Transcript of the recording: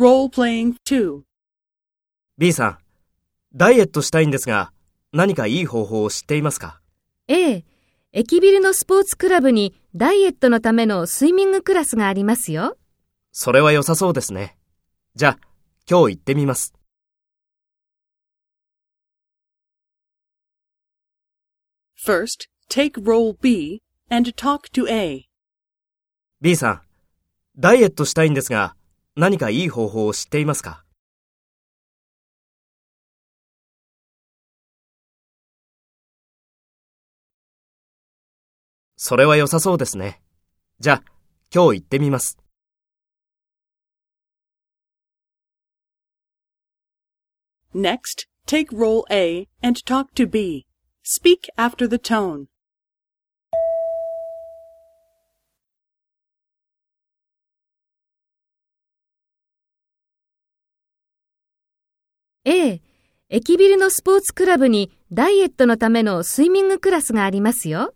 Role-playing 2. B さん、ダイエットしたいんですが、何かいい方法を知っていますか？ええ、駅ビルのスポーツクラブにダイエットのためのスイミングクラスがありますよ。それは良さそうですね。じゃあ、今日行ってみます。First, take role B and talk to A. B さん、ダイエットしたいんですが、何かいい方法を知っていますかそれは良さそうですね。じゃあ、今日行ってみます。Next, take role A and talk to B. Speak after the tone. ええ、駅ビルのスポーツクラブにダイエットのためのスイミングクラスがありますよ。